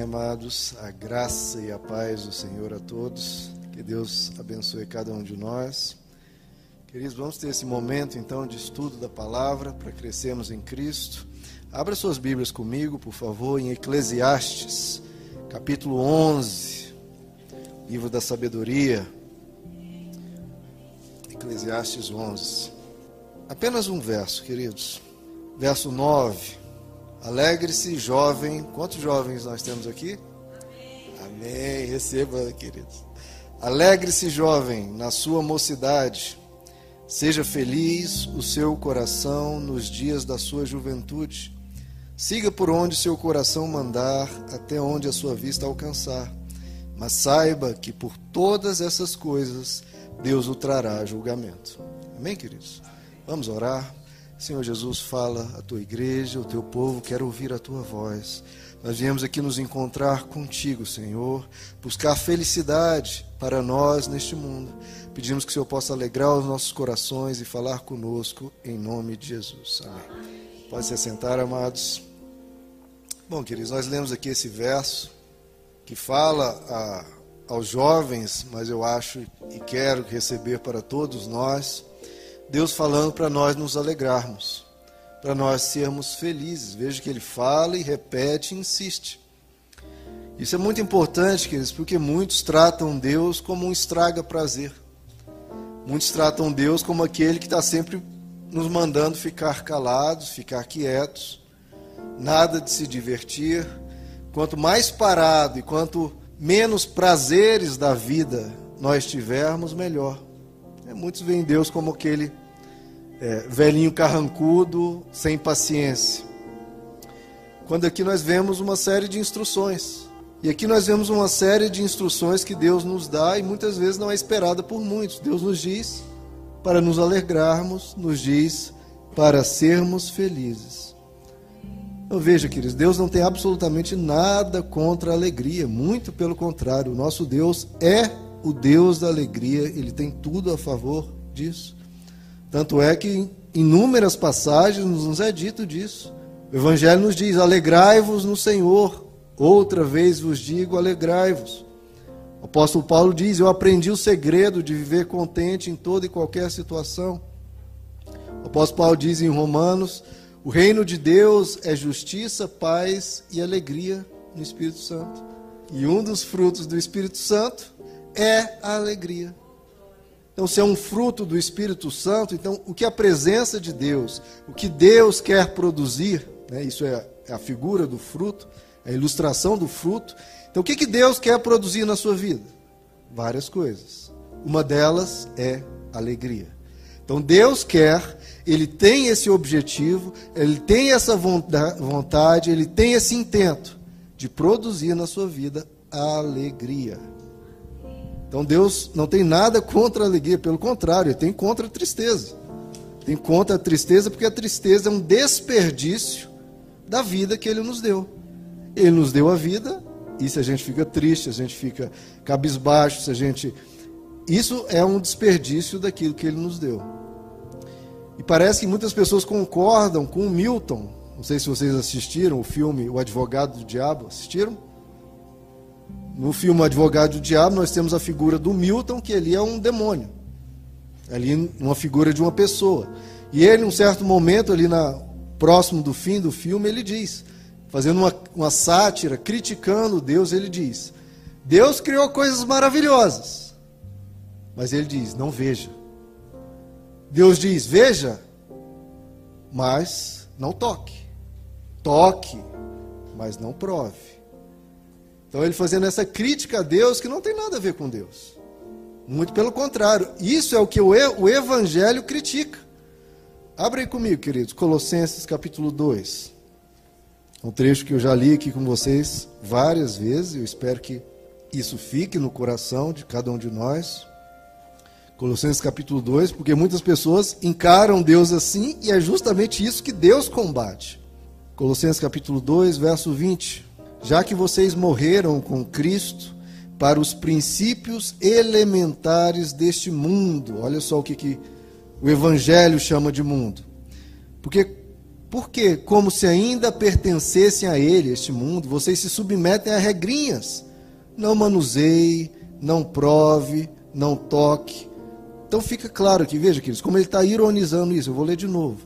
Amados. A graça e a paz do Senhor a todos. Que Deus abençoe cada um de nós. Queridos, vamos ter esse momento então de estudo da palavra para crescermos em Cristo. Abra suas Bíblias comigo, por favor, em Eclesiastes, capítulo 11, livro da sabedoria. Eclesiastes 11. Apenas um verso, queridos. Verso 9. Alegre-se, jovem. Quantos jovens nós temos aqui? Amém. Receba, queridos. Alegre-se, jovem, na sua mocidade. Seja feliz o seu coração nos dias da sua juventude. Siga por onde seu coração mandar, até onde a sua vista alcançar. Mas saiba que por todas essas coisas Deus o trará julgamento. Amém, queridos? Vamos orar. Senhor Jesus, fala a tua igreja, o teu povo quer ouvir a tua voz. Nós viemos aqui nos encontrar contigo, Senhor, buscar felicidade para nós neste mundo. Pedimos que o Senhor possa alegrar os nossos corações e falar conosco em nome de Jesus. Amém. Pode se assentar, amados. Bom, queridos, nós lemos aqui esse verso que fala a, aos jovens, mas eu acho e quero receber para todos nós Deus falando para nós nos alegrarmos, para nós sermos felizes. Veja que ele fala e repete e insiste. Isso é muito importante, queridos, porque muitos tratam Deus como um estraga prazer. Muitos tratam Deus como aquele que está sempre nos mandando ficar calados, ficar quietos, nada de se divertir. Quanto mais parado e quanto menos prazeres da vida nós tivermos, melhor. É, muitos veem Deus como aquele é, velhinho carrancudo, sem paciência. Quando aqui nós vemos uma série de instruções. E aqui nós vemos uma série de instruções que Deus nos dá e muitas vezes não é esperada por muitos. Deus nos diz para nos alegrarmos, nos diz para sermos felizes. Então veja, queridos, Deus não tem absolutamente nada contra a alegria, muito pelo contrário, o nosso Deus é o Deus da alegria, ele tem tudo a favor disso. Tanto é que em inúmeras passagens nos é dito disso. O Evangelho nos diz: alegrai-vos no Senhor. Outra vez vos digo: alegrai-vos. O apóstolo Paulo diz: Eu aprendi o segredo de viver contente em toda e qualquer situação. O apóstolo Paulo diz em Romanos: O reino de Deus é justiça, paz e alegria no Espírito Santo. E um dos frutos do Espírito Santo é a alegria. Então, se é um fruto do Espírito Santo, então o que a presença de Deus, o que Deus quer produzir, né, isso é, é a figura do fruto, é a ilustração do fruto. Então, o que, que Deus quer produzir na sua vida? Várias coisas. Uma delas é alegria. Então, Deus quer, Ele tem esse objetivo, Ele tem essa vontade, Ele tem esse intento de produzir na sua vida alegria. Então Deus não tem nada contra a alegria, pelo contrário, ele tem contra a tristeza. Tem contra a tristeza porque a tristeza é um desperdício da vida que ele nos deu. Ele nos deu a vida, e se a gente fica triste, se a gente fica cabisbaixo, se a gente. Isso é um desperdício daquilo que ele nos deu. E parece que muitas pessoas concordam com o Milton. Não sei se vocês assistiram o filme O Advogado do Diabo. Assistiram? No filme Advogado do Diabo, nós temos a figura do Milton, que ali é um demônio. Ali, uma figura de uma pessoa. E ele, em um certo momento, ali na, próximo do fim do filme, ele diz, fazendo uma, uma sátira, criticando Deus, ele diz: Deus criou coisas maravilhosas. Mas ele diz: não veja. Deus diz: veja, mas não toque. Toque, mas não prove. Então ele fazendo essa crítica a Deus que não tem nada a ver com Deus. Muito pelo contrário, isso é o que o, Evangelho critica. Abre aí comigo, queridos, Colossenses capítulo 2. Um trecho que eu já li aqui com vocês várias vezes, eu espero que isso fique no coração de cada um de nós. Colossenses capítulo 2, porque muitas pessoas encaram Deus assim e é justamente isso que Deus combate. Colossenses capítulo 2, verso 20 já que vocês morreram com Cristo para os princípios elementares deste mundo. Olha só o que, que o Evangelho chama de mundo. Porque Porque, como se ainda pertencessem a ele, este mundo, vocês se submetem a regrinhas. Não manuseie, não prove, não toque. Então fica claro aqui, veja, queridos, como ele está ironizando isso. Eu vou ler de novo.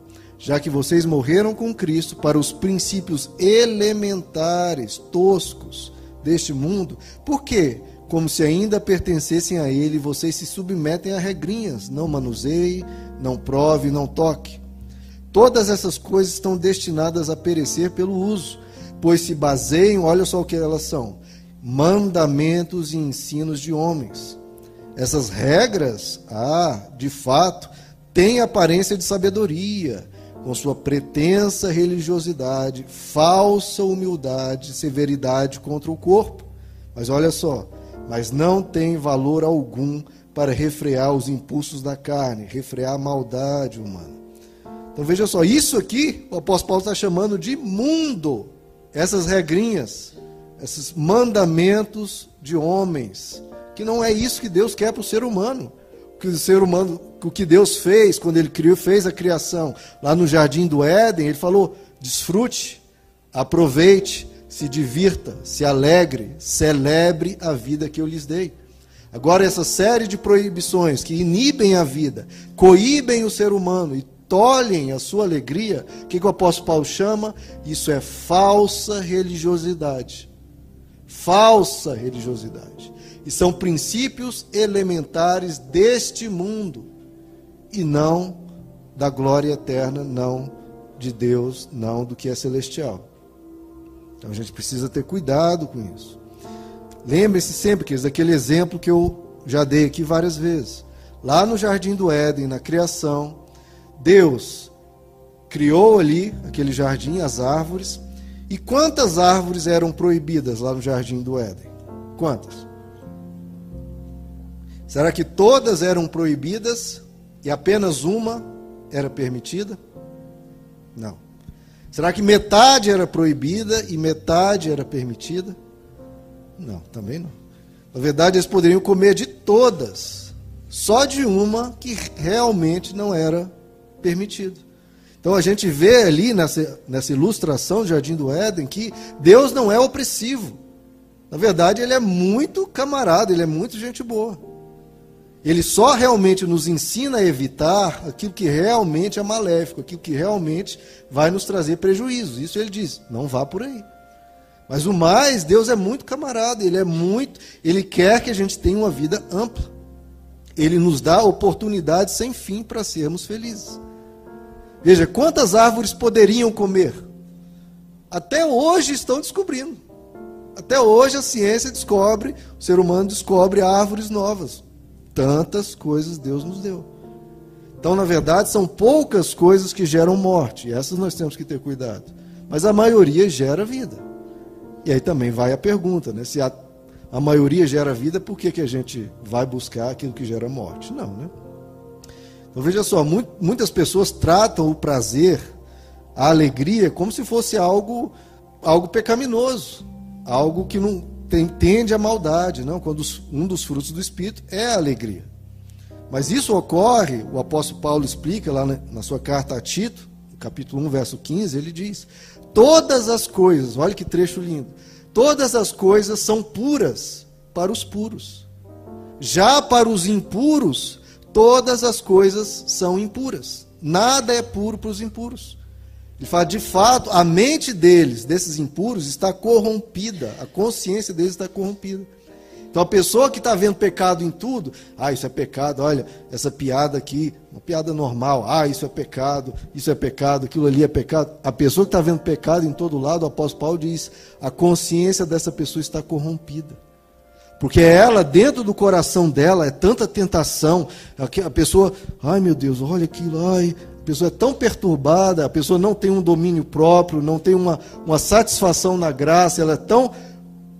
Já que vocês morreram com Cristo para os princípios elementares, toscos deste mundo, por quê? Como se ainda pertencessem a ele, vocês se submetem a regrinhas. Não manuseie, não prove, não toque. Todas essas coisas estão destinadas a perecer pelo uso, pois se baseiam, olha só o que elas são: mandamentos e ensinos de homens. Essas regras, ah, de fato, têm aparência de sabedoria, com sua pretensa religiosidade, falsa humildade, severidade contra o corpo. Mas olha só, mas não tem valor algum para refrear os impulsos da carne, refrear a maldade humana. Então veja só, isso aqui o apóstolo Paulo está chamando de mundo. Essas regrinhas, esses mandamentos de homens, que não é isso que Deus quer para o ser humano. Que o ser humano, o que Deus fez quando ele criou, fez a criação lá no jardim do Éden, ele falou: desfrute, aproveite, se divirta, se alegre, celebre a vida que eu lhes dei. Agora, essa série de proibições que inibem a vida, coíbem o ser humano e tolhem a sua alegria, o que, que o apóstolo Paulo chama? Isso é falsa religiosidade. Falsa religiosidade. E são princípios elementares deste mundo e não da glória eterna, não de Deus, não do que é celestial. Então a gente precisa ter cuidado com isso. Lembre-se sempre, que daquele exemplo que eu já dei aqui várias vezes. Lá no jardim do Éden, na criação, Deus criou ali aquele jardim, as árvores. E quantas árvores eram proibidas lá no jardim do Éden? Quantas? Será que todas eram proibidas e apenas uma era permitida? Não. Será que metade era proibida e metade era permitida? Não, também não. Na verdade, eles poderiam comer de todas, só de uma que realmente não era permitido. Então a gente vê ali nessa, nessa ilustração do Jardim do Éden que Deus não é opressivo. Na verdade, ele é muito camarada, ele é muito gente boa. Ele só realmente nos ensina a evitar aquilo que realmente é maléfico, aquilo que realmente vai nos trazer prejuízo. Isso ele diz, não vá por aí. Mas o mais, Deus é muito camarada, ele é muito, ele quer que a gente tenha uma vida ampla. Ele nos dá oportunidades sem fim para sermos felizes. Veja, quantas árvores poderiam comer? Até hoje estão descobrindo. Até hoje a ciência descobre, o ser humano descobre árvores novas. Tantas coisas Deus nos deu. Então, na verdade, são poucas coisas que geram morte. E essas nós temos que ter cuidado. Mas a maioria gera vida. E aí também vai a pergunta, né? Se a, a maioria gera vida, por que, que a gente vai buscar aquilo que gera morte? Não, né? Então veja só, muitas pessoas tratam o prazer, a alegria, como se fosse algo, algo pecaminoso, algo que não tem, tende à maldade, não? Quando um dos frutos do Espírito é a alegria. Mas isso ocorre, o apóstolo Paulo explica lá na sua carta a Tito, capítulo 1, verso 15, ele diz: Todas as coisas, olha que trecho lindo, todas as coisas são puras para os puros. Já para os impuros, todas as coisas são impuras. Nada é puro para os impuros. Ele fala, de fato, a mente deles, desses impuros, está corrompida, a consciência deles está corrompida. Então a pessoa que está vendo pecado em tudo, ah, isso é pecado, olha, essa piada aqui, uma piada normal, ah, isso é pecado, isso é pecado, aquilo ali é pecado. A pessoa que está vendo pecado em todo lado, o apóstolo Paulo diz, a consciência dessa pessoa está corrompida. Porque ela, dentro do coração dela, é tanta tentação. A pessoa, ai meu Deus, olha aquilo, ai. Pessoa é tão perturbada, a pessoa não tem um domínio próprio, não tem uma, uma satisfação na graça, ela é tão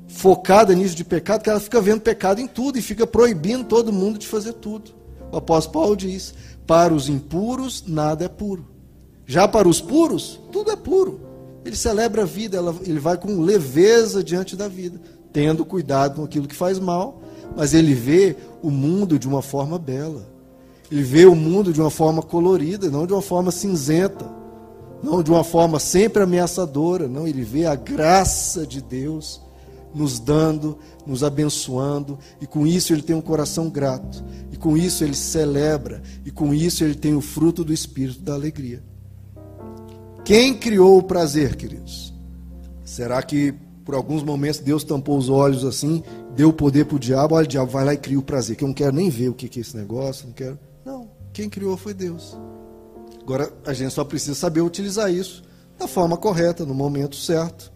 focada nisso de pecado que ela fica vendo pecado em tudo e fica proibindo todo mundo de fazer tudo. O apóstolo Paulo diz: para os impuros, nada é puro. Já para os puros, tudo é puro. Ele celebra a vida, ele vai com leveza diante da vida tendo cuidado com aquilo que faz mal, mas ele vê o mundo de uma forma bela. Ele vê o mundo de uma forma colorida, não de uma forma cinzenta. não de uma forma sempre ameaçadora, não, ele vê a graça de Deus nos dando, nos abençoando, e com isso ele tem um coração grato, e com isso ele celebra, e com isso ele tem o fruto do espírito da alegria. Quem criou o prazer, queridos? Será que por alguns momentos Deus tampou os olhos assim, deu poder para o diabo, olha, o diabo vai lá e cria o prazer, que eu não quero nem ver o que é esse negócio, não quero. Quem criou foi Deus. Agora a gente só precisa saber utilizar isso da forma correta, no momento certo.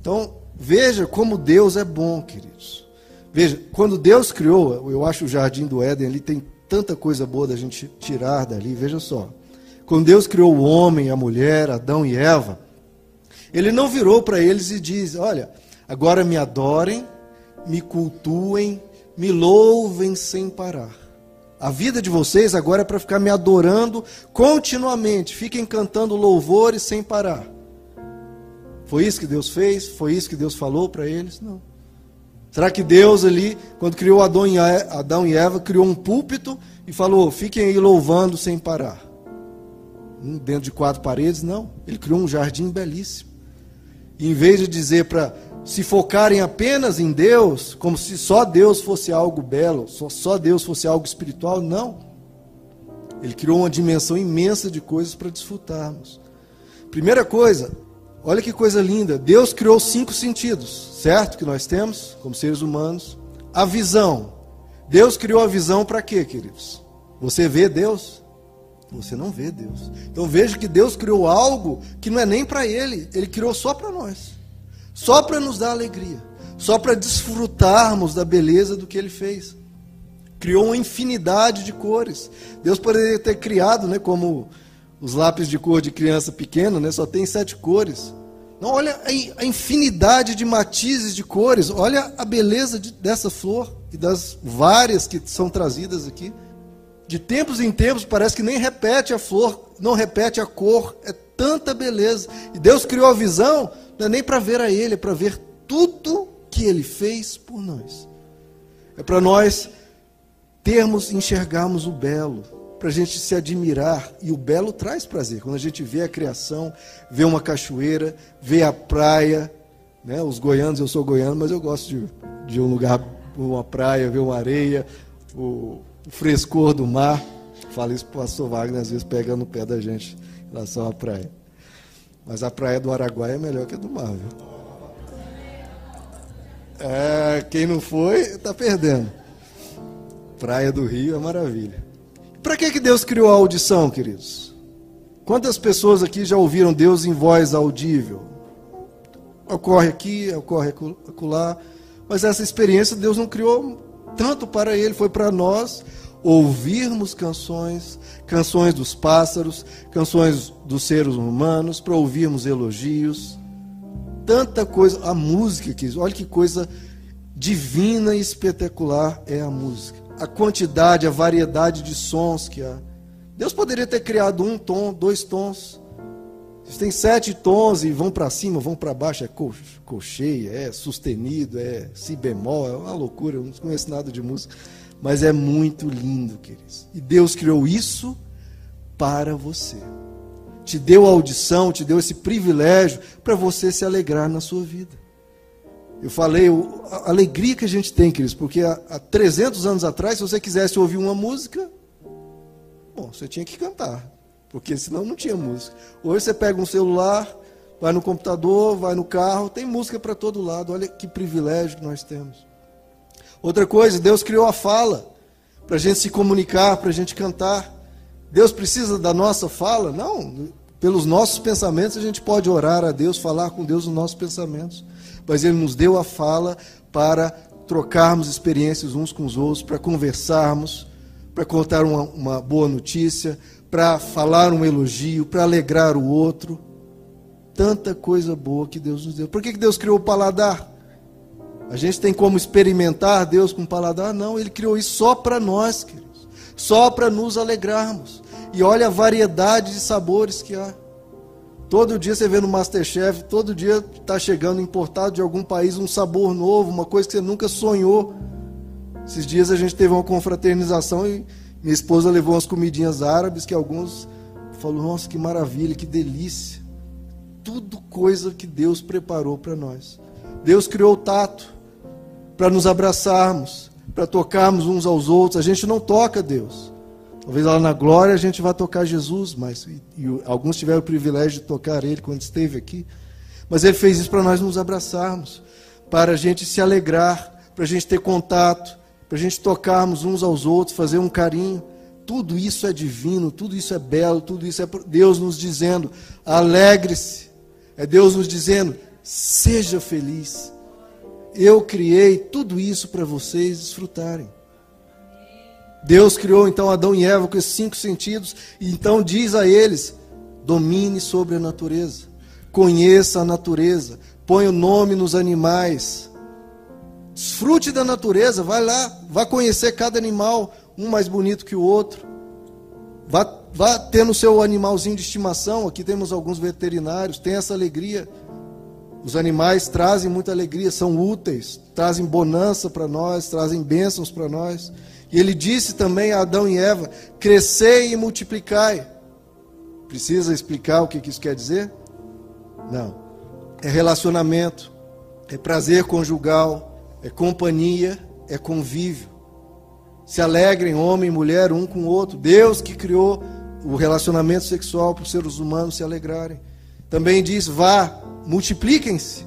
Então, veja como Deus é bom, queridos. Veja, quando Deus criou, eu acho o jardim do Éden ali tem tanta coisa boa da gente tirar dali, veja só. Quando Deus criou o homem, a mulher, Adão e Eva, ele não virou para eles e diz: Olha, agora me adorem, me cultuem, me louvem sem parar. A vida de vocês agora é para ficar me adorando continuamente. Fiquem cantando louvores sem parar. Foi isso que Deus fez? Foi isso que Deus falou para eles? Não. Será que Deus ali, quando criou Adão e Eva, criou um púlpito e falou: fiquem aí louvando sem parar? dentro de quatro paredes, não. Ele criou um jardim belíssimo. E em vez de dizer para se focarem apenas em Deus, como se só Deus fosse algo belo, só, só Deus fosse algo espiritual, não. Ele criou uma dimensão imensa de coisas para desfrutarmos. Primeira coisa, olha que coisa linda. Deus criou cinco sentidos, certo? Que nós temos como seres humanos. A visão. Deus criou a visão para quê, queridos? Você vê Deus? Você não vê Deus. Então veja que Deus criou algo que não é nem para Ele, Ele criou só para nós. Só para nos dar alegria. Só para desfrutarmos da beleza do que Ele fez. Criou uma infinidade de cores. Deus poderia ter criado, né, como os lápis de cor de criança pequena, né, só tem sete cores. Não, olha a infinidade de matizes de cores. Olha a beleza de, dessa flor e das várias que são trazidas aqui de tempos em tempos, parece que nem repete a flor, não repete a cor, é tanta beleza. E Deus criou a visão, não é nem para ver a Ele, é para ver tudo que Ele fez por nós. É para nós termos, enxergarmos o belo, para a gente se admirar. E o belo traz prazer. Quando a gente vê a criação, vê uma cachoeira, vê a praia. Né? Os goianos, eu sou goiano, mas eu gosto de, de um lugar, uma praia, ver uma areia, o, o frescor do mar. Falo isso para o pastor Wagner, às vezes pegando no pé da gente em relação à praia. Mas a praia do Araguaia é melhor que a do mar, viu? É, quem não foi, está perdendo. Praia do Rio é maravilha. Para que, que Deus criou a audição, queridos? Quantas pessoas aqui já ouviram Deus em voz audível? Ocorre aqui, ocorre acolá. Mas essa experiência Deus não criou tanto para ele, foi para nós ouvirmos canções, canções dos pássaros, canções dos seres humanos, para ouvirmos elogios. Tanta coisa, a música que, olha que coisa divina e espetacular é a música. A quantidade, a variedade de sons que há. Deus poderia ter criado um tom, dois tons. Vocês têm sete tons e vão para cima, vão para baixo, é colcheia, é sustenido, é si bemol, é uma loucura, eu não conheço nada de música. Mas é muito lindo, queridos. E Deus criou isso para você. Te deu audição, te deu esse privilégio para você se alegrar na sua vida. Eu falei a alegria que a gente tem, queridos, porque há, há 300 anos atrás, se você quisesse ouvir uma música, bom, você tinha que cantar, porque senão não tinha música. Hoje você pega um celular, vai no computador, vai no carro, tem música para todo lado. Olha que privilégio que nós temos. Outra coisa, Deus criou a fala para a gente se comunicar, para a gente cantar. Deus precisa da nossa fala? Não. Pelos nossos pensamentos a gente pode orar a Deus, falar com Deus nos nossos pensamentos. Mas Ele nos deu a fala para trocarmos experiências uns com os outros, para conversarmos, para contar uma, uma boa notícia, para falar um elogio, para alegrar o outro. Tanta coisa boa que Deus nos deu. Por que Deus criou o paladar? A gente tem como experimentar Deus com paladar? Não, Ele criou isso só para nós, queridos. Só para nos alegrarmos. E olha a variedade de sabores que há. Todo dia você vê no Masterchef, todo dia está chegando importado de algum país um sabor novo, uma coisa que você nunca sonhou. Esses dias a gente teve uma confraternização e minha esposa levou umas comidinhas árabes que alguns falo, nossa, que maravilha, que delícia. Tudo coisa que Deus preparou para nós. Deus criou o tato para nos abraçarmos, para tocarmos uns aos outros. A gente não toca Deus. Talvez lá na glória a gente vá tocar Jesus, mas e, e, alguns tiveram o privilégio de tocar Ele quando esteve aqui. Mas Ele fez isso para nós nos abraçarmos, para a gente se alegrar, para a gente ter contato, para a gente tocarmos uns aos outros, fazer um carinho. Tudo isso é divino, tudo isso é belo, tudo isso é Deus nos dizendo: alegre-se. É Deus nos dizendo: seja feliz. Eu criei tudo isso para vocês desfrutarem. Deus criou então Adão e Eva com esses cinco sentidos, e então diz a eles: domine sobre a natureza, conheça a natureza, ponha o nome nos animais, desfrute da natureza, vai lá, vá conhecer cada animal, um mais bonito que o outro. Vá, vá ter no seu animalzinho de estimação, aqui temos alguns veterinários, tem essa alegria. Os animais trazem muita alegria, são úteis, trazem bonança para nós, trazem bênçãos para nós. E ele disse também a Adão e Eva: crescei e multiplicai. Precisa explicar o que isso quer dizer? Não. É relacionamento, é prazer conjugal, é companhia, é convívio. Se alegrem, homem e mulher, um com o outro. Deus que criou o relacionamento sexual para os seres humanos se alegrarem. Também diz: vá, multipliquem-se.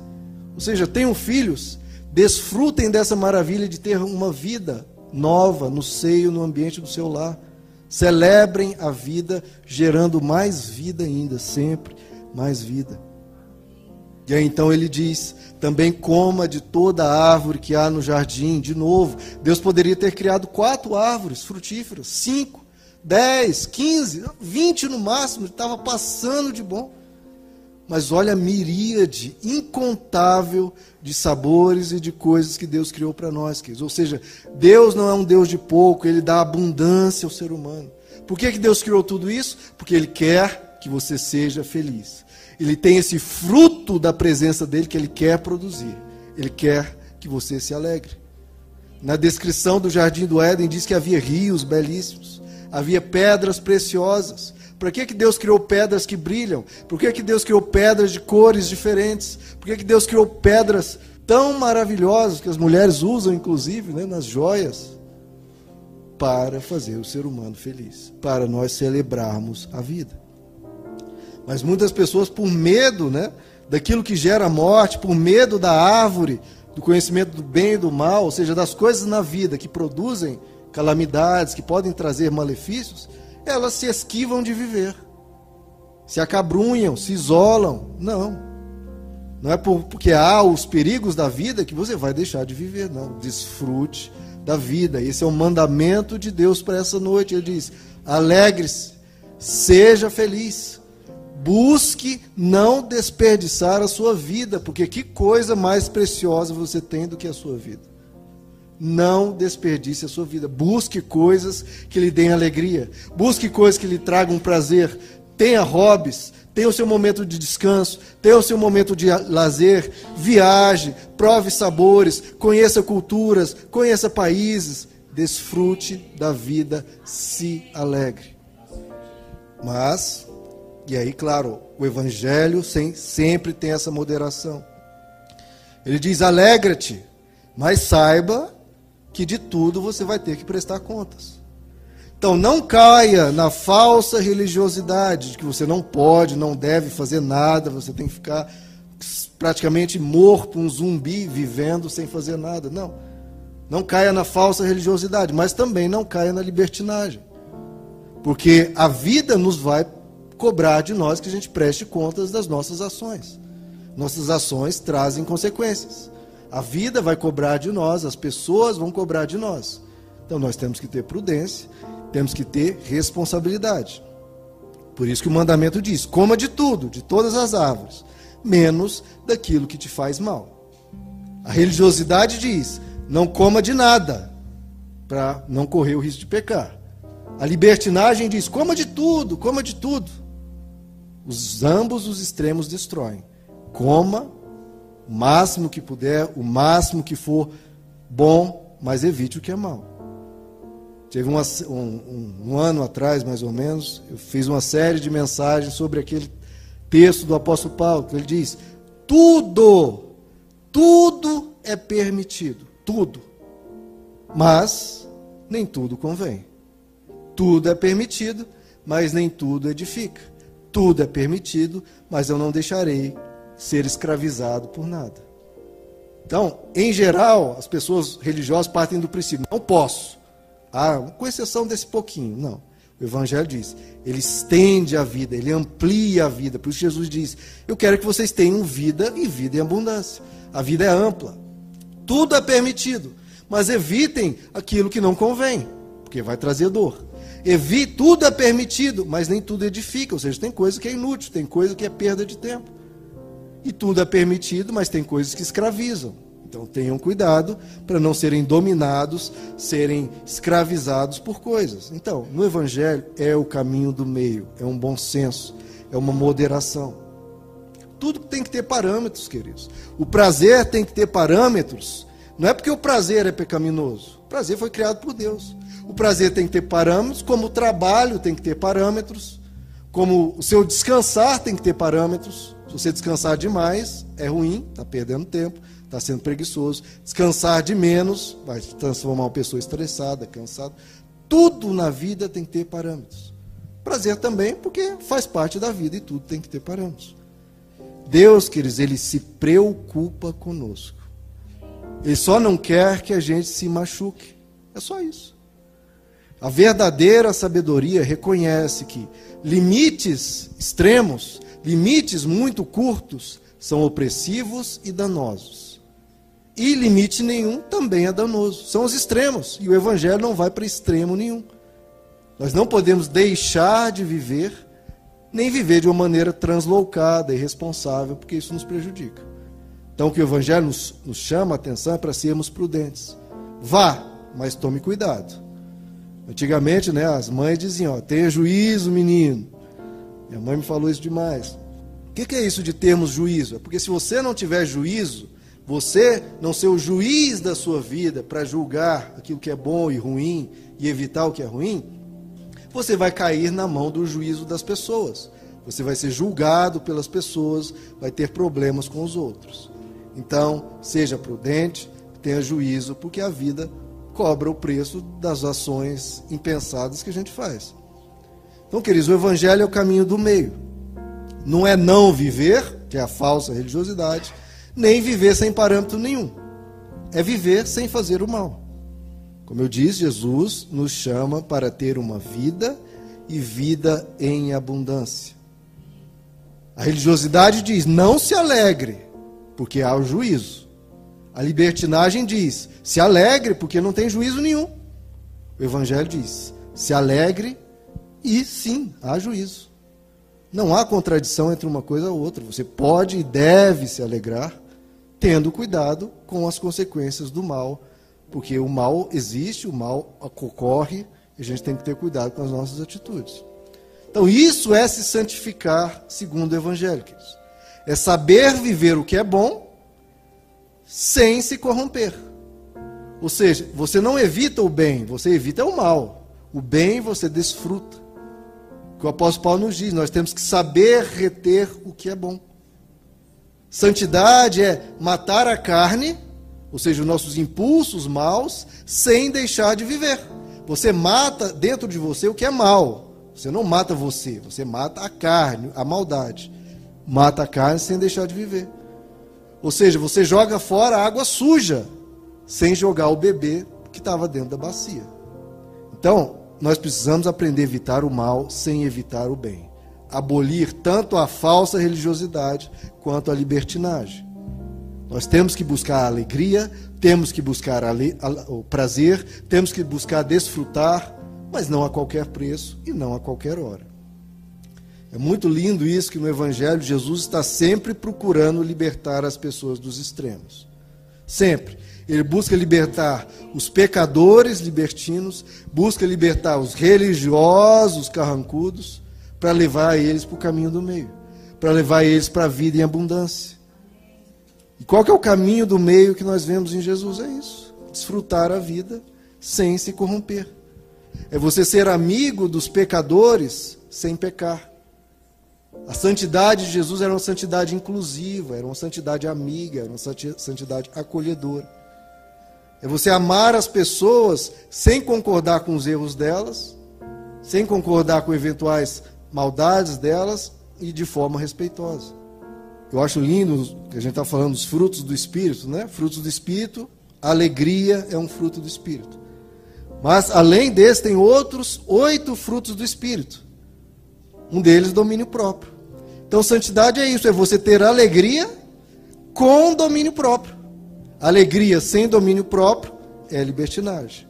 Ou seja, tenham filhos, desfrutem dessa maravilha de ter uma vida nova no seio, no ambiente do seu lar. Celebrem a vida, gerando mais vida ainda, sempre mais vida. E aí então ele diz: também coma de toda árvore que há no jardim. De novo, Deus poderia ter criado quatro árvores frutíferas, cinco, dez, quinze, vinte no máximo, estava passando de bom. Mas olha a miríade incontável de sabores e de coisas que Deus criou para nós, queridos. Ou seja, Deus não é um Deus de pouco, Ele dá abundância ao ser humano. Por que, que Deus criou tudo isso? Porque Ele quer que você seja feliz. Ele tem esse fruto da presença dele que Ele quer produzir. Ele quer que você se alegre. Na descrição do jardim do Éden diz que havia rios belíssimos, havia pedras preciosas. Por que, que Deus criou pedras que brilham? Por que, que Deus criou pedras de cores diferentes? Por que, que Deus criou pedras tão maravilhosas que as mulheres usam, inclusive, né, nas joias? Para fazer o ser humano feliz, para nós celebrarmos a vida. Mas muitas pessoas, por medo né, daquilo que gera morte, por medo da árvore, do conhecimento do bem e do mal, ou seja, das coisas na vida que produzem calamidades, que podem trazer malefícios, elas se esquivam de viver. Se acabrunham, se isolam. Não. Não é porque há os perigos da vida que você vai deixar de viver, não. Desfrute da vida. Esse é o mandamento de Deus para essa noite. Ele diz: alegre-se, seja feliz. Busque não desperdiçar a sua vida, porque que coisa mais preciosa você tem do que a sua vida. Não desperdice a sua vida. Busque coisas que lhe deem alegria. Busque coisas que lhe tragam prazer. Tenha hobbies. Tenha o seu momento de descanso. Tenha o seu momento de lazer. Viaje. Prove sabores. Conheça culturas. Conheça países. Desfrute da vida. Se alegre. Mas, e aí, claro, o Evangelho sempre tem essa moderação. Ele diz: alegra-te, mas saiba que de tudo você vai ter que prestar contas. Então não caia na falsa religiosidade de que você não pode, não deve fazer nada, você tem que ficar praticamente morto, um zumbi vivendo sem fazer nada. Não. Não caia na falsa religiosidade, mas também não caia na libertinagem. Porque a vida nos vai cobrar de nós que a gente preste contas das nossas ações. Nossas ações trazem consequências. A vida vai cobrar de nós, as pessoas vão cobrar de nós. Então nós temos que ter prudência, temos que ter responsabilidade. Por isso que o mandamento diz: coma de tudo, de todas as árvores, menos daquilo que te faz mal. A religiosidade diz: não coma de nada, para não correr o risco de pecar. A libertinagem diz: coma de tudo, coma de tudo. Os ambos os extremos destroem. Coma o máximo que puder, o máximo que for bom, mas evite o que é mal. Teve um, um, um, ano atrás, mais ou menos, eu fiz uma série de mensagens sobre aquele texto do apóstolo Paulo, que ele diz: tudo, tudo é permitido, tudo. Mas nem tudo convém. Tudo é permitido, mas nem tudo edifica. Tudo é permitido, mas eu não deixarei ser escravizado por nada. Então, em geral, as pessoas religiosas partem do princípio: não posso. Ah, com exceção desse pouquinho. Não. O Evangelho diz: ele estende a vida, ele amplia a vida. Por isso, Jesus diz: Eu quero que vocês tenham vida e vida em abundância. A vida é ampla. Tudo é permitido. Mas evitem aquilo que não convém, porque vai trazer dor. Evite, tudo é permitido, mas nem tudo edifica. Ou seja, tem coisa que é inútil, tem coisa que é perda de tempo. E tudo é permitido, mas tem coisas que escravizam. Então tenham cuidado para não serem dominados, serem escravizados por coisas. Então, no Evangelho é o caminho do meio, é um bom senso, é uma moderação. Tudo tem que ter parâmetros, queridos. O prazer tem que ter parâmetros. Não é porque o prazer é pecaminoso. O prazer foi criado por Deus. O prazer tem que ter parâmetros, como o trabalho tem que ter parâmetros, como o seu descansar tem que ter parâmetros. Se você descansar demais, é ruim, está perdendo tempo, está sendo preguiçoso. Descansar de menos vai transformar uma pessoa estressada, cansada. Tudo na vida tem que ter parâmetros. Prazer também, porque faz parte da vida e tudo tem que ter parâmetros. Deus, queridos, ele se preocupa conosco. Ele só não quer que a gente se machuque. É só isso. A verdadeira sabedoria reconhece que limites extremos Limites muito curtos são opressivos e danosos. E limite nenhum também é danoso. São os extremos. E o Evangelho não vai para extremo nenhum. Nós não podemos deixar de viver, nem viver de uma maneira translocada e irresponsável, porque isso nos prejudica. Então, o que o Evangelho nos, nos chama a atenção é para sermos prudentes. Vá, mas tome cuidado. Antigamente, né, as mães diziam: ó, tenha juízo, menino. Minha mãe me falou isso demais. O que, que, é isso de termos juízo? É porque se você não tiver juízo, você não ser o juiz da sua vida para julgar aquilo que é bom e ruim e evitar o que é ruim, você vai cair na mão do juízo das pessoas. Você vai ser julgado pelas pessoas, vai ter problemas com os outros. Então, seja prudente, tenha juízo, porque a vida cobra o preço das ações impensadas que a gente faz. Então, queridos, o evangelho é o caminho do meio. Não é não viver, que é a falsa religiosidade, nem viver sem parâmetro nenhum. É viver sem fazer o mal. Como eu disse, Jesus nos chama para ter uma vida e vida em abundância. A religiosidade diz: não se alegre, porque há o juízo. A libertinagem diz: se alegre, porque não tem juízo nenhum. O Evangelho diz: se alegre, e sim, há juízo. Não há contradição entre uma coisa e outra. Você pode e deve se alegrar, tendo cuidado com as consequências do mal, porque o mal existe, o mal ocorre, e a gente tem que ter cuidado com as nossas atitudes. Então, isso é se santificar segundo o Evangelho. É saber viver o que é bom sem se corromper. Ou seja, você não evita o bem, você evita o mal. O bem você desfruta que o apóstolo Paulo nos diz, nós temos que saber reter o que é bom. Santidade é matar a carne, ou seja, os nossos impulsos maus, sem deixar de viver. Você mata dentro de você o que é mal. Você não mata você, você mata a carne, a maldade. Mata a carne sem deixar de viver. Ou seja, você joga fora a água suja, sem jogar o bebê que estava dentro da bacia. Então, nós precisamos aprender a evitar o mal sem evitar o bem. Abolir tanto a falsa religiosidade quanto a libertinagem. Nós temos que buscar a alegria, temos que buscar o prazer, temos que buscar desfrutar, mas não a qualquer preço e não a qualquer hora. É muito lindo isso que no Evangelho Jesus está sempre procurando libertar as pessoas dos extremos. Sempre. Ele busca libertar os pecadores libertinos, busca libertar os religiosos carrancudos, para levar eles para o caminho do meio, para levar eles para a vida em abundância. E qual que é o caminho do meio que nós vemos em Jesus? É isso: desfrutar a vida sem se corromper. É você ser amigo dos pecadores sem pecar. A santidade de Jesus era uma santidade inclusiva, era uma santidade amiga, era uma santidade acolhedora. É você amar as pessoas sem concordar com os erros delas, sem concordar com eventuais maldades delas e de forma respeitosa. Eu acho lindo que a gente está falando dos frutos do Espírito, né? Frutos do Espírito, alegria é um fruto do Espírito. Mas, além desse, tem outros oito frutos do Espírito. Um deles, domínio próprio. Então, santidade é isso: é você ter alegria com domínio próprio. Alegria sem domínio próprio é libertinagem.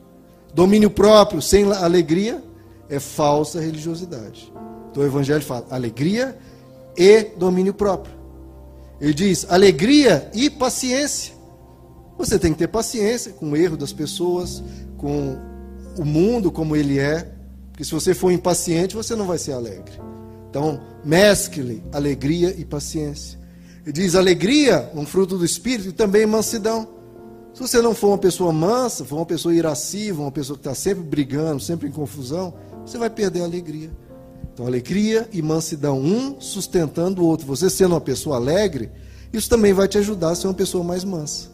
Domínio próprio sem alegria é falsa religiosidade. Então, o Evangelho fala alegria e domínio próprio. Ele diz alegria e paciência. Você tem que ter paciência com o erro das pessoas, com o mundo como ele é, porque se você for impaciente, você não vai ser alegre. Então, mescle alegria e paciência. Ele diz alegria, um fruto do espírito, e também mansidão. Se você não for uma pessoa mansa, for uma pessoa irascível, uma pessoa que está sempre brigando, sempre em confusão, você vai perder a alegria. Então, alegria e mansidão, um sustentando o outro. Você sendo uma pessoa alegre, isso também vai te ajudar a ser uma pessoa mais mansa.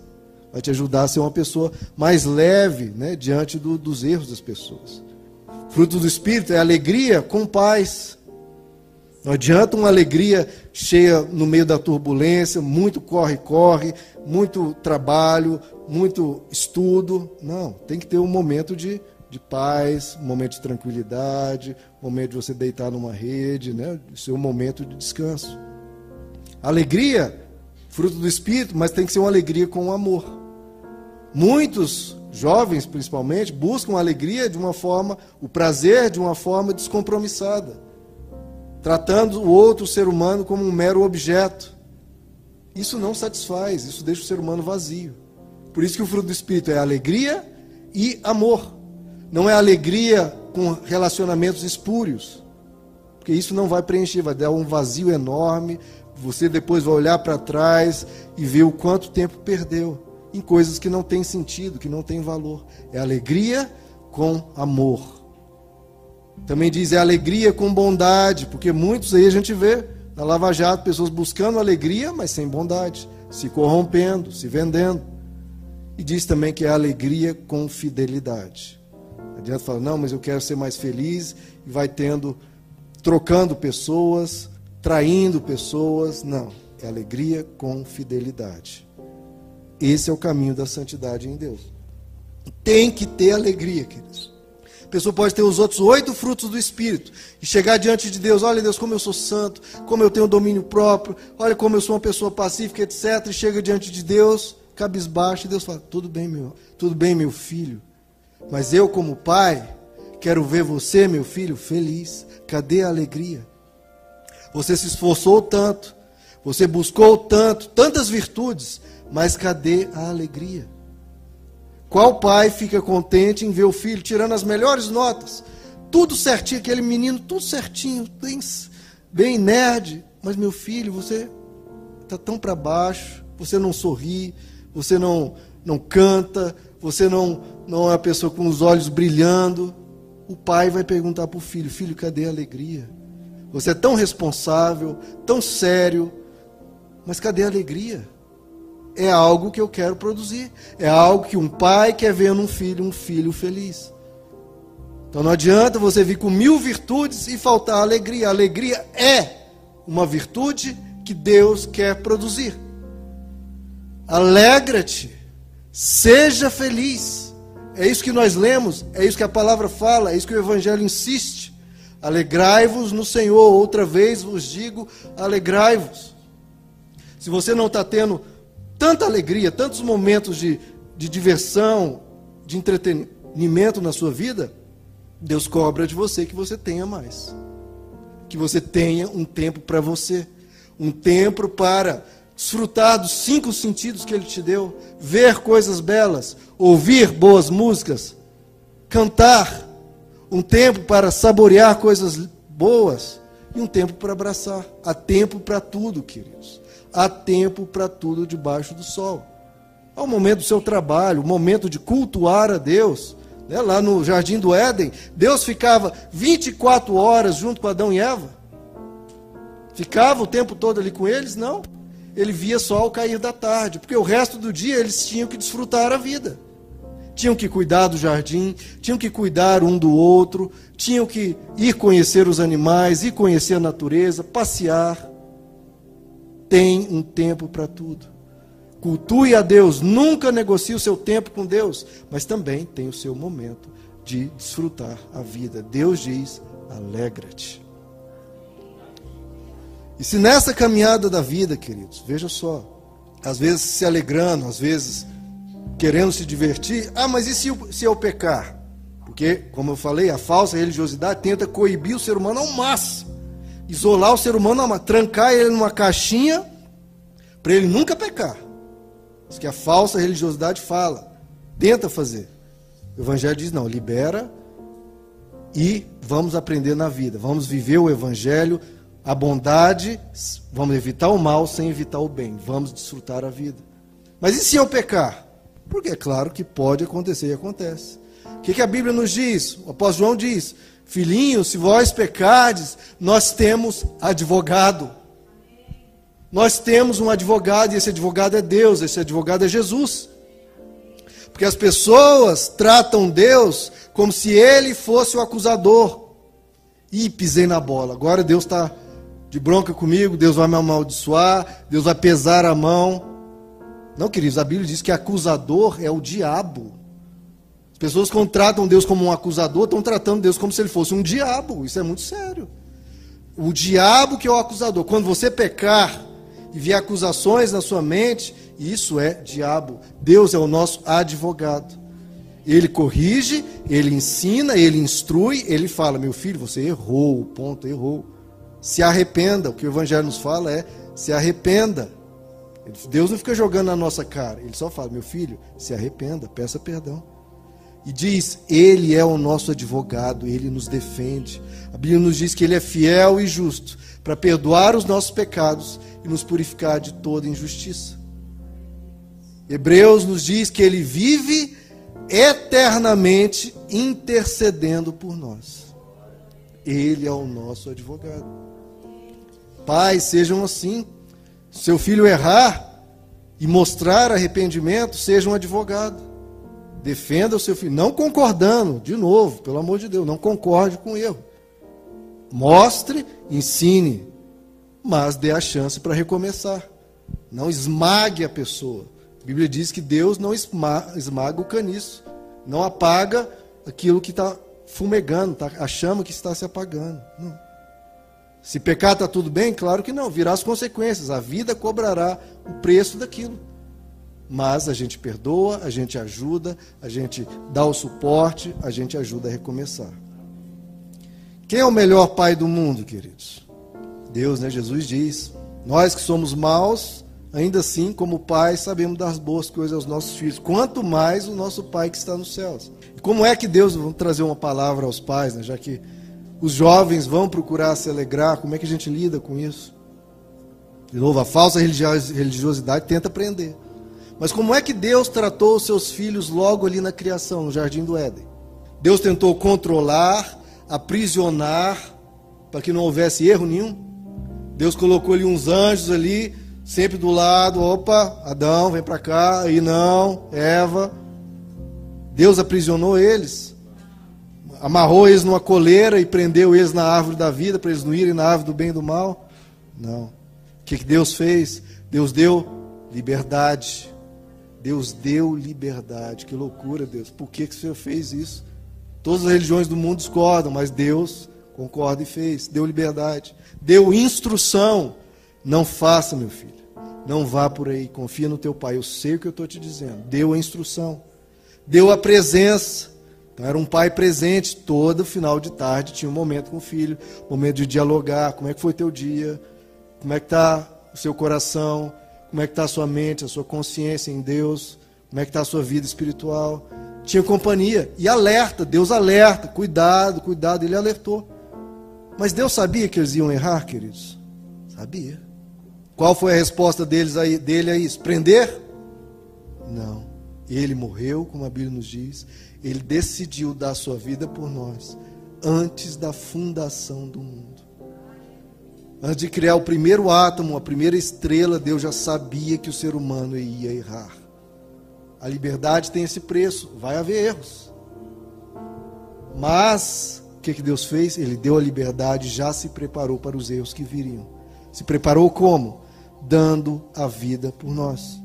Vai te ajudar a ser uma pessoa mais leve né, diante do, dos erros das pessoas. Fruto do Espírito é alegria com paz. Não adianta uma alegria cheia no meio da turbulência, muito corre-corre, muito trabalho, muito estudo. Não, tem que ter um momento de de paz, um momento de tranquilidade, um momento de você deitar numa rede, né? Ser um momento de descanso. Alegria, fruto do Espírito, mas tem que ser uma alegria com amor. Muitos jovens, principalmente, buscam a alegria de uma forma, o prazer de uma forma descompromissada, tratando o outro ser humano como um mero objeto. Isso não satisfaz, isso deixa o ser humano vazio. Por isso que o fruto do Espírito é alegria e amor. Não é alegria com relacionamentos espúrios. Porque isso não vai preencher, vai dar um vazio enorme. Você depois vai olhar para trás e ver o quanto tempo perdeu em coisas que não têm sentido, que não têm valor. É alegria com amor. Também diz é alegria com bondade, porque muitos aí a gente vê na Lava Jato pessoas buscando alegria, mas sem bondade, se corrompendo, se vendendo. E diz também que é alegria com fidelidade adianta falar, não, mas eu quero ser mais feliz, e vai tendo, trocando pessoas, traindo pessoas. Não, é alegria com fidelidade. Esse é o caminho da santidade em Deus. Tem que ter alegria, queridos. A pessoa pode ter os outros oito frutos do Espírito e chegar diante de Deus, olha Deus, como eu sou santo, como eu tenho domínio próprio, olha como eu sou uma pessoa pacífica, etc. E chega diante de Deus, cabisbaixo, e Deus fala, tudo bem, meu, tudo bem, meu filho. Mas eu, como pai, quero ver você, meu filho, feliz. Cadê a alegria? Você se esforçou tanto, você buscou tanto, tantas virtudes, mas cadê a alegria? Qual pai fica contente em ver o filho tirando as melhores notas? Tudo certinho, aquele menino, tudo certinho, bem, bem nerd. Mas, meu filho, você está tão para baixo, você não sorri, você não, não canta, você não, não é uma pessoa com os olhos brilhando. O pai vai perguntar para o filho: Filho, cadê a alegria? Você é tão responsável, tão sério, mas cadê a alegria? É algo que eu quero produzir. É algo que um pai quer ver num filho, um filho feliz. Então não adianta você vir com mil virtudes e faltar alegria. A alegria é uma virtude que Deus quer produzir. Alegra-te Seja feliz. É isso que nós lemos, é isso que a palavra fala, é isso que o Evangelho insiste. Alegrai-vos no Senhor. Outra vez vos digo: alegrai-vos. Se você não está tendo tanta alegria, tantos momentos de, de diversão, de entretenimento na sua vida, Deus cobra de você que você tenha mais. Que você tenha um tempo para você. Um tempo para desfrutar dos cinco sentidos que Ele te deu, ver coisas belas, ouvir boas músicas, cantar, um tempo para saborear coisas boas e um tempo para abraçar. Há tempo para tudo, queridos. Há tempo para tudo debaixo do sol. Há o momento do seu trabalho, o momento de cultuar a Deus. Né? Lá no jardim do Éden, Deus ficava 24 horas junto com Adão e Eva. Ficava o tempo todo ali com eles? Não. Ele via só ao cair da tarde, porque o resto do dia eles tinham que desfrutar a vida. Tinham que cuidar do jardim, tinham que cuidar um do outro, tinham que ir conhecer os animais, ir conhecer a natureza, passear. Tem um tempo para tudo. Cultue a Deus, nunca negocie o seu tempo com Deus, mas também tem o seu momento de desfrutar a vida. Deus diz: alegra-te. E se nessa caminhada da vida, queridos, veja só, às vezes se alegrando, às vezes querendo se divertir, ah, mas e se eu, se eu pecar? Porque, como eu falei, a falsa religiosidade tenta coibir o ser humano ao máximo, isolar o ser humano, trancar ele numa caixinha, para ele nunca pecar. Isso que a falsa religiosidade fala, tenta fazer. O Evangelho diz: não, libera e vamos aprender na vida, vamos viver o Evangelho, a bondade, vamos evitar o mal sem evitar o bem, vamos desfrutar a vida. Mas e se eu pecar? Porque é claro que pode acontecer e acontece. O que, que a Bíblia nos diz? O apóstolo João diz: Filhinhos, se vós pecardes, nós temos advogado. Nós temos um advogado, e esse advogado é Deus, esse advogado é Jesus. Porque as pessoas tratam Deus como se ele fosse o acusador. Ih, pisei na bola. Agora Deus está de bronca comigo, Deus vai me amaldiçoar, Deus vai pesar a mão. Não, queridos, a Bíblia diz que acusador é o diabo. As pessoas quando tratam Deus como um acusador, estão tratando Deus como se ele fosse um diabo. Isso é muito sério. O diabo que é o acusador. Quando você pecar, e vier acusações na sua mente, isso é diabo. Deus é o nosso advogado. Ele corrige, ele ensina, ele instrui, ele fala: meu filho, você errou, ponto, errou. Se arrependa. O que o Evangelho nos fala é: se arrependa. Deus não fica jogando na nossa cara, ele só fala: meu filho, se arrependa, peça perdão. E diz: Ele é o nosso advogado, ele nos defende. A Bíblia nos diz que ele é fiel e justo para perdoar os nossos pecados e nos purificar de toda injustiça. Hebreus nos diz que ele vive eternamente intercedendo por nós. Ele é o nosso advogado. Pais, sejam assim. Seu filho errar e mostrar arrependimento, seja um advogado. Defenda o seu filho, não concordando, de novo, pelo amor de Deus, não concorde com o erro. Mostre, ensine, mas dê a chance para recomeçar. Não esmague a pessoa. A Bíblia diz que Deus não esmaga o caniço, não apaga aquilo que está fumegando, tá, a chama que está se apagando. Não. Se pecar está tudo bem? Claro que não, virá as consequências, a vida cobrará o preço daquilo. Mas a gente perdoa, a gente ajuda, a gente dá o suporte, a gente ajuda a recomeçar. Quem é o melhor pai do mundo, queridos? Deus, né? Jesus diz: Nós que somos maus, ainda assim, como pais, sabemos dar boas coisas aos nossos filhos. Quanto mais o nosso Pai que está nos céus. E como é que Deus, vamos trazer uma palavra aos pais, né? já que os jovens vão procurar se alegrar, como é que a gente lida com isso? De novo, a falsa religiosidade tenta aprender. Mas como é que Deus tratou os seus filhos logo ali na criação, no jardim do Éden? Deus tentou controlar, aprisionar, para que não houvesse erro nenhum? Deus colocou ali uns anjos ali, sempre do lado. Opa, Adão, vem para cá. Aí não, Eva. Deus aprisionou eles. Amarrou eles numa coleira e prendeu eles na árvore da vida para eles não irem na árvore do bem e do mal. Não. O que, que Deus fez? Deus deu liberdade. Deus deu liberdade. Que loucura, Deus. Por que, que o Senhor fez isso? Todas as religiões do mundo discordam, mas Deus concorda e fez. Deu liberdade deu instrução. Não faça, meu filho. Não vá por aí. Confia no teu pai. Eu sei o que eu estou te dizendo. Deu a instrução. Deu a presença. Então era um pai presente. Todo final de tarde tinha um momento com o filho. Momento de dialogar. Como é que foi teu dia? Como é que está o seu coração? Como é que está a sua mente, a sua consciência em Deus? Como é que está a sua vida espiritual? Tinha companhia. E alerta. Deus alerta. Cuidado, cuidado. Ele alertou. Mas Deus sabia que eles iam errar, queridos? Sabia. Qual foi a resposta deles aí, dele a isso? Prender? Não. Ele morreu, como a Bíblia nos diz, ele decidiu dar sua vida por nós antes da fundação do mundo. Antes de criar o primeiro átomo, a primeira estrela, Deus já sabia que o ser humano ia errar. A liberdade tem esse preço, vai haver erros. Mas o que, que Deus fez? Ele deu a liberdade, já se preparou para os erros que viriam. Se preparou como? Dando a vida por nós.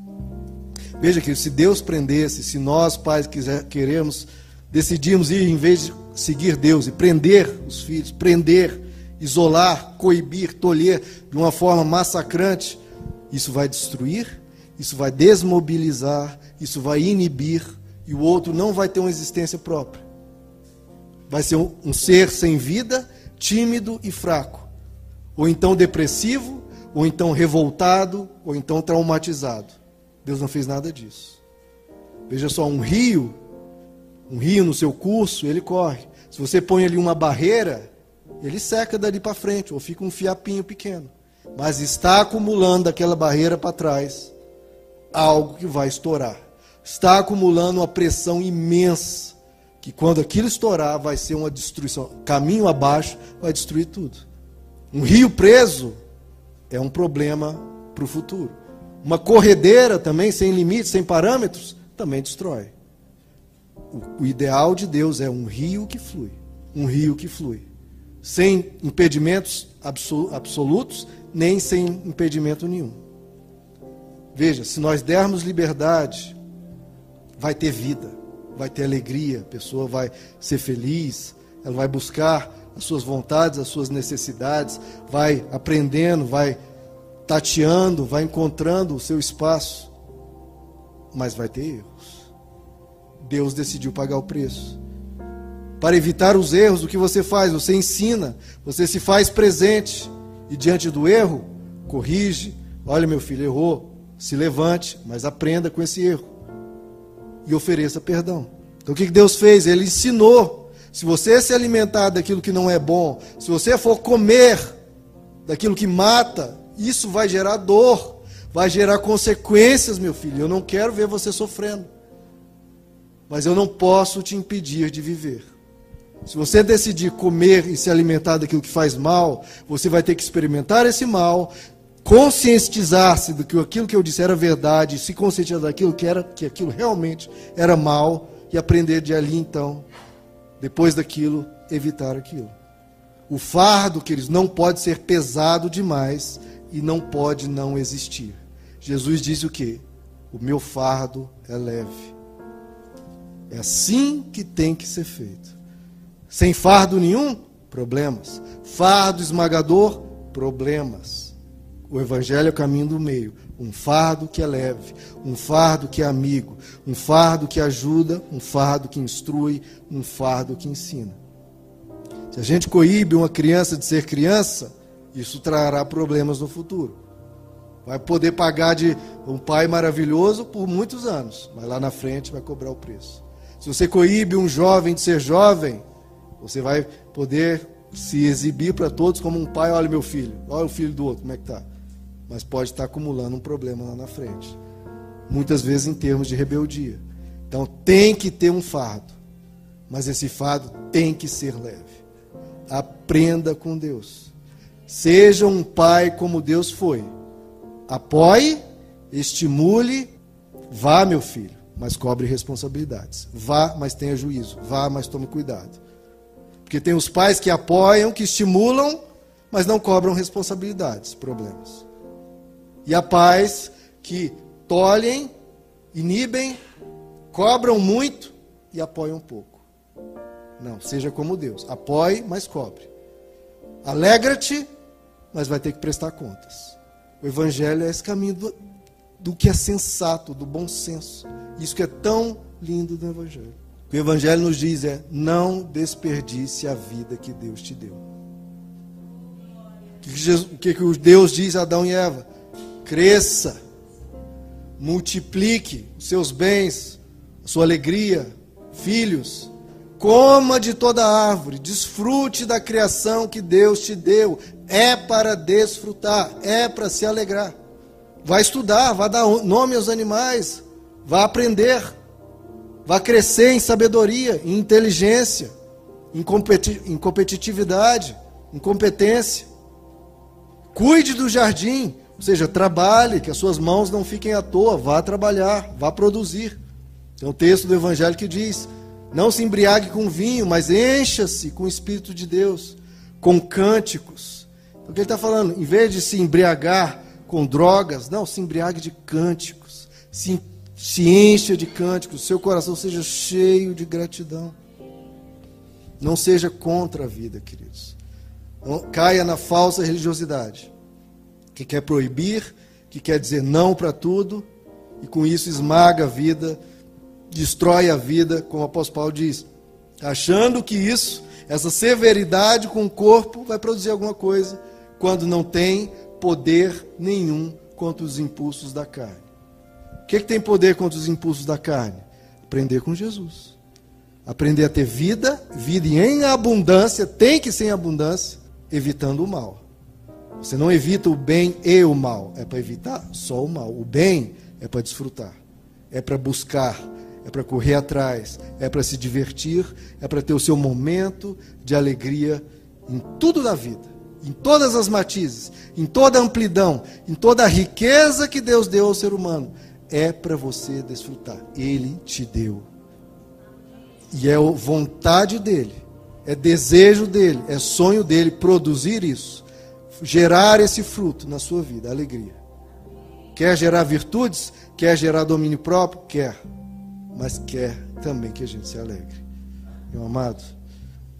Veja que se Deus prendesse, se nós, pais, quiser, queremos, decidimos ir em vez de seguir Deus e prender os filhos, prender, isolar, coibir, tolher de uma forma massacrante, isso vai destruir, isso vai desmobilizar, isso vai inibir, e o outro não vai ter uma existência própria. Vai ser um, um ser sem vida, tímido e fraco, ou então depressivo, ou então revoltado, ou então traumatizado. Deus não fez nada disso. Veja só, um rio, um rio no seu curso, ele corre. Se você põe ali uma barreira, ele seca dali para frente, ou fica um fiapinho pequeno. Mas está acumulando aquela barreira para trás algo que vai estourar. Está acumulando uma pressão imensa, que quando aquilo estourar vai ser uma destruição. Caminho abaixo vai destruir tudo. Um rio preso é um problema para o futuro. Uma corredeira também, sem limites, sem parâmetros, também destrói. O, o ideal de Deus é um rio que flui. Um rio que flui. Sem impedimentos absolutos, nem sem impedimento nenhum. Veja, se nós dermos liberdade, vai ter vida, vai ter alegria, a pessoa vai ser feliz, ela vai buscar as suas vontades, as suas necessidades, vai aprendendo, vai tateando, vai encontrando o seu espaço, mas vai ter erros. Deus decidiu pagar o preço. Para evitar os erros, o que você faz? Você ensina, você se faz presente e diante do erro, corrige. Olha, meu filho, errou. Se levante, mas aprenda com esse erro e ofereça perdão. Então o que Deus fez? Ele ensinou. Se você se alimentar daquilo que não é bom, se você for comer daquilo que mata, isso vai gerar dor, vai gerar consequências, meu filho. Eu não quero ver você sofrendo. Mas eu não posso te impedir de viver. Se você decidir comer e se alimentar daquilo que faz mal, você vai ter que experimentar esse mal, conscientizar-se do que aquilo que eu disse era verdade, se conscientizar daquilo que era que aquilo realmente era mal e aprender de ali então, depois daquilo, evitar aquilo. O fardo, que eles não pode ser pesado demais e não pode não existir. Jesus diz o que? O meu fardo é leve. É assim que tem que ser feito. Sem fardo nenhum, problemas. Fardo esmagador, problemas. O evangelho é o caminho do meio. Um fardo que é leve, um fardo que é amigo, um fardo que ajuda, um fardo que instrui, um fardo que ensina. Se a gente coíbe uma criança de ser criança, isso trará problemas no futuro. Vai poder pagar de um pai maravilhoso por muitos anos, mas lá na frente vai cobrar o preço. Se você coíbe um jovem de ser jovem, você vai poder se exibir para todos como um pai, olha meu filho, olha o filho do outro, como é que está? Mas pode estar acumulando um problema lá na frente. Muitas vezes em termos de rebeldia. Então tem que ter um fardo. Mas esse fardo tem que ser leve. Aprenda com Deus. Seja um pai como Deus foi. Apoie, estimule, vá, meu filho, mas cobre responsabilidades. Vá, mas tenha juízo. Vá, mas tome cuidado. Porque tem os pais que apoiam, que estimulam, mas não cobram responsabilidades, problemas. E há pais que tolhem, inibem, cobram muito e apoiam pouco. Não, seja como Deus. Apoie, mas cobre. Alegra-te, mas vai ter que prestar contas. O Evangelho é esse caminho do, do que é sensato, do bom senso. Isso que é tão lindo do Evangelho. O Evangelho nos diz é: não desperdice a vida que Deus te deu. O que, que Deus diz a Adão e Eva? Cresça, multiplique os seus bens, a sua alegria, filhos Coma de toda árvore, desfrute da criação que Deus te deu. É para desfrutar, é para se alegrar. Vai estudar, vai dar nome aos animais, vai aprender, Vá crescer em sabedoria, em inteligência, em, competi em competitividade, em competência. Cuide do jardim, ou seja, trabalhe, que as suas mãos não fiquem à toa, vá trabalhar, vá produzir. Tem um texto do Evangelho que diz: Não se embriague com vinho, mas encha-se com o Espírito de Deus, com cânticos. Então, o que ele está falando? Em vez de se embriagar com drogas, não, se embriague de cânticos, se, se encha de cânticos, seu coração seja cheio de gratidão. Não seja contra a vida, queridos. Não caia na falsa religiosidade, que quer proibir, que quer dizer não para tudo, e com isso esmaga a vida destrói a vida, como o apóstolo Paulo diz, achando que isso, essa severidade com o corpo, vai produzir alguma coisa, quando não tem poder nenhum contra os impulsos da carne. O que, é que tem poder contra os impulsos da carne? Aprender com Jesus. Aprender a ter vida, vida em abundância, tem que ser em abundância, evitando o mal. Você não evita o bem e o mal, é para evitar só o mal. O bem é para desfrutar, é para buscar, é para correr atrás, é para se divertir, é para ter o seu momento de alegria em tudo da vida, em todas as matizes, em toda a amplidão, em toda a riqueza que Deus deu ao ser humano. É para você desfrutar. Ele te deu. E é vontade dele, é desejo dele, é sonho dele produzir isso, gerar esse fruto na sua vida, alegria. Quer gerar virtudes? Quer gerar domínio próprio? Quer mas quer também que a gente se alegre. Meu amado,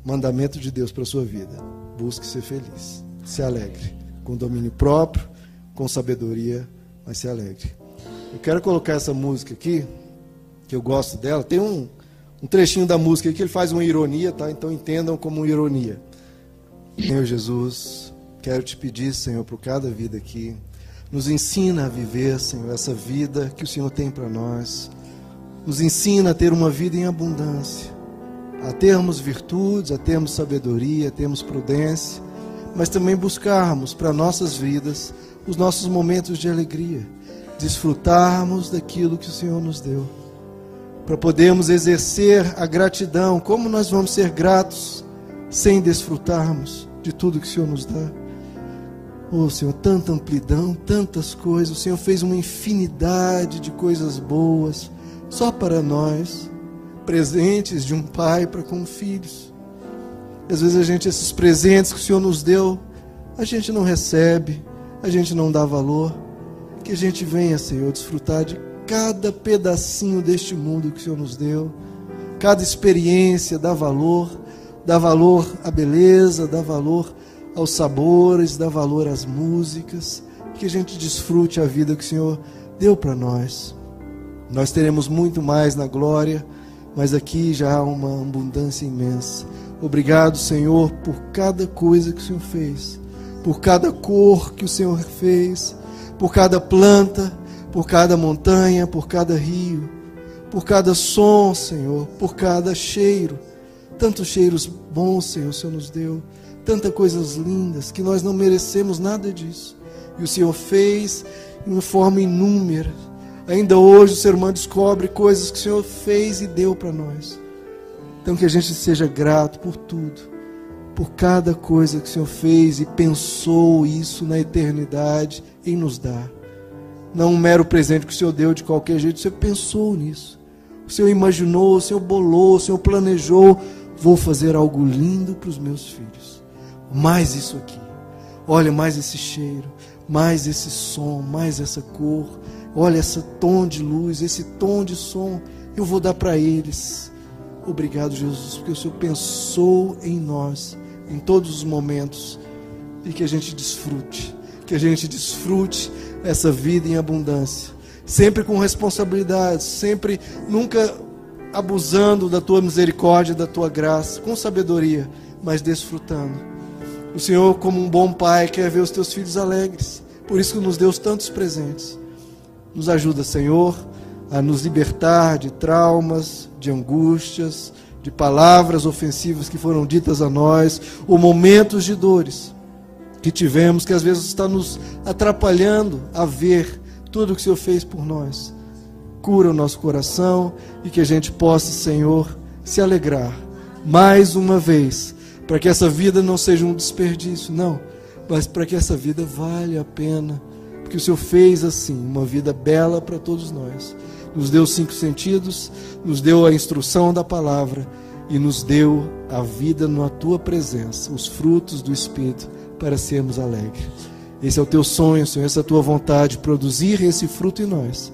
mandamento de Deus para a sua vida: busque ser feliz, se alegre, com domínio próprio, com sabedoria, mas se alegre. Eu quero colocar essa música aqui, que eu gosto dela. Tem um, um trechinho da música que ele faz uma ironia, tá? Então entendam como ironia. Senhor Jesus, quero te pedir, Senhor, por cada vida aqui, nos ensina a viver, Senhor, essa vida que o Senhor tem para nós nos ensina a ter uma vida em abundância, a termos virtudes, a termos sabedoria, a termos prudência, mas também buscarmos para nossas vidas os nossos momentos de alegria, desfrutarmos daquilo que o Senhor nos deu, para podermos exercer a gratidão. Como nós vamos ser gratos sem desfrutarmos de tudo que o Senhor nos dá? Oh, Senhor, tanta amplidão, tantas coisas. O Senhor fez uma infinidade de coisas boas só para nós, presentes de um pai para com filhos. Às vezes a gente, esses presentes que o Senhor nos deu, a gente não recebe, a gente não dá valor. Que a gente venha, Senhor, desfrutar de cada pedacinho deste mundo que o Senhor nos deu, cada experiência dá valor, dá valor à beleza, dá valor aos sabores, dá valor às músicas, que a gente desfrute a vida que o Senhor deu para nós. Nós teremos muito mais na glória, mas aqui já há uma abundância imensa. Obrigado, Senhor, por cada coisa que o Senhor fez, por cada cor que o Senhor fez, por cada planta, por cada montanha, por cada rio, por cada som, Senhor, por cada cheiro. Tantos cheiros bons, Senhor, o Senhor nos deu, tantas coisas lindas que nós não merecemos nada disso. E o Senhor fez em forma inúmera Ainda hoje o ser humano descobre coisas que o Senhor fez e deu para nós. Então que a gente seja grato por tudo, por cada coisa que o Senhor fez e pensou isso na eternidade em nos dar. Não um mero presente que o Senhor deu de qualquer jeito, o Senhor pensou nisso. O Senhor imaginou, o Senhor bolou, o Senhor planejou. Vou fazer algo lindo para os meus filhos. Mais isso aqui. Olha, mais esse cheiro, mais esse som, mais essa cor Olha esse tom de luz, esse tom de som, eu vou dar para eles. Obrigado, Jesus, porque o Senhor pensou em nós em todos os momentos e que a gente desfrute, que a gente desfrute essa vida em abundância, sempre com responsabilidade, sempre nunca abusando da tua misericórdia, da tua graça, com sabedoria, mas desfrutando. O Senhor, como um bom pai, quer ver os teus filhos alegres. Por isso que nos deu tantos presentes. Nos ajuda, Senhor, a nos libertar de traumas, de angústias, de palavras ofensivas que foram ditas a nós, ou momentos de dores que tivemos, que às vezes está nos atrapalhando a ver tudo o que o Senhor fez por nós. cura o nosso coração e que a gente possa, Senhor, se alegrar mais uma vez, para que essa vida não seja um desperdício, não, mas para que essa vida valha a pena, porque o Senhor fez assim, uma vida bela para todos nós. Nos deu cinco sentidos, nos deu a instrução da palavra e nos deu a vida na tua presença, os frutos do Espírito para sermos alegres. Esse é o teu sonho, Senhor, essa é a tua vontade, produzir esse fruto em nós.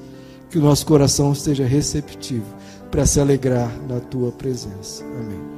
Que o nosso coração esteja receptivo para se alegrar na tua presença. Amém.